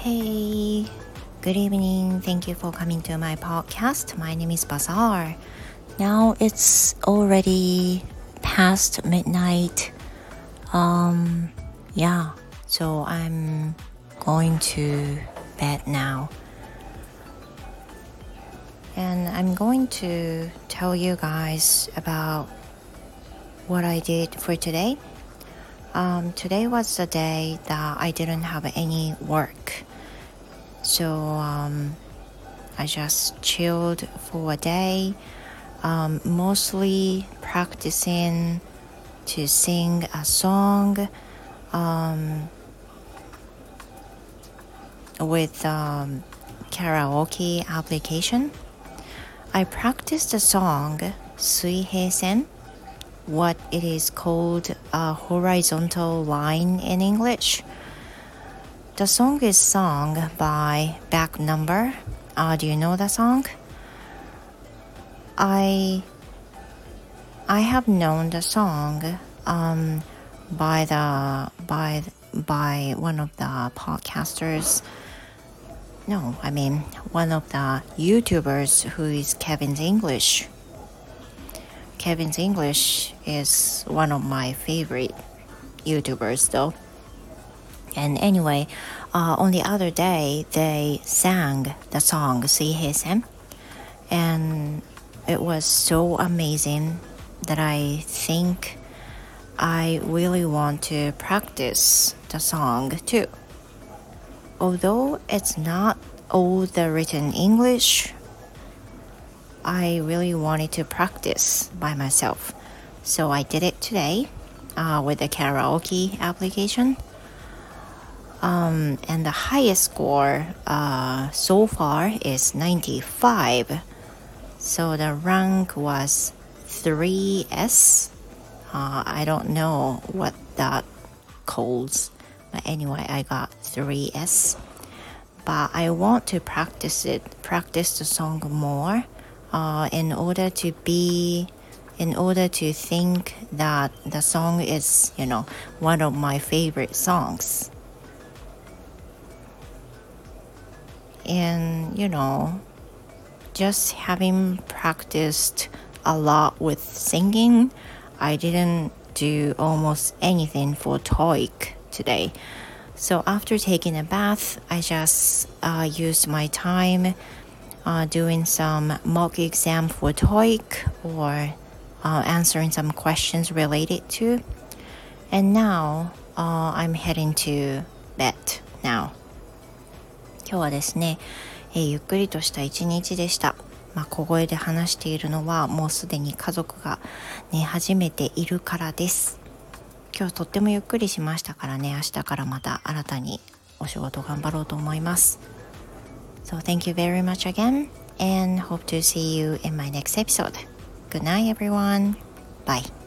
Hey, good evening. Thank you for coming to my podcast. My name is Bazaar. Now it's already past midnight. Um, yeah, so I'm going to bed now. And I'm going to tell you guys about what I did for today. Um, today was the day that I didn't have any work. So um, I just chilled for a day, um, mostly practicing to sing a song um, with um, karaoke application. I practiced a song Suihei Sen, what it is called a horizontal line in English. The song is sung by Back Number. Uh, do you know the song? I I have known the song um, by the by by one of the podcasters. No, I mean one of the YouTubers who is Kevin's English. Kevin's English is one of my favorite YouTubers though. And anyway, uh, on the other day, they sang the song Suihei and it was so amazing that I think I really want to practice the song too. Although it's not all the written English, I really wanted to practice by myself. So I did it today uh, with the karaoke application. Um, and the highest score uh, so far is 95. So the rank was 3S. Uh, I don't know what that calls, but anyway, I got 3S. But I want to practice it, practice the song more uh, in order to be in order to think that the song is you know one of my favorite songs and you know just having practiced a lot with singing i didn't do almost anything for TOEIC today so after taking a bath i just uh, used my time uh, doing some mock exam for TOEIC or uh, answering some questions related to. And now uh, I'm heading to bed now. 今日はですね、えー、ゆっくりとした一日でした。まあ、小声で話しているのはもうすでに家族が寝始めているからです。今日とってもゆっくりしましたからね、明日からまた新たにお仕事頑張ろうと思います。So thank you very much again and hope to see you in my next episode. Good night, everyone. Bye.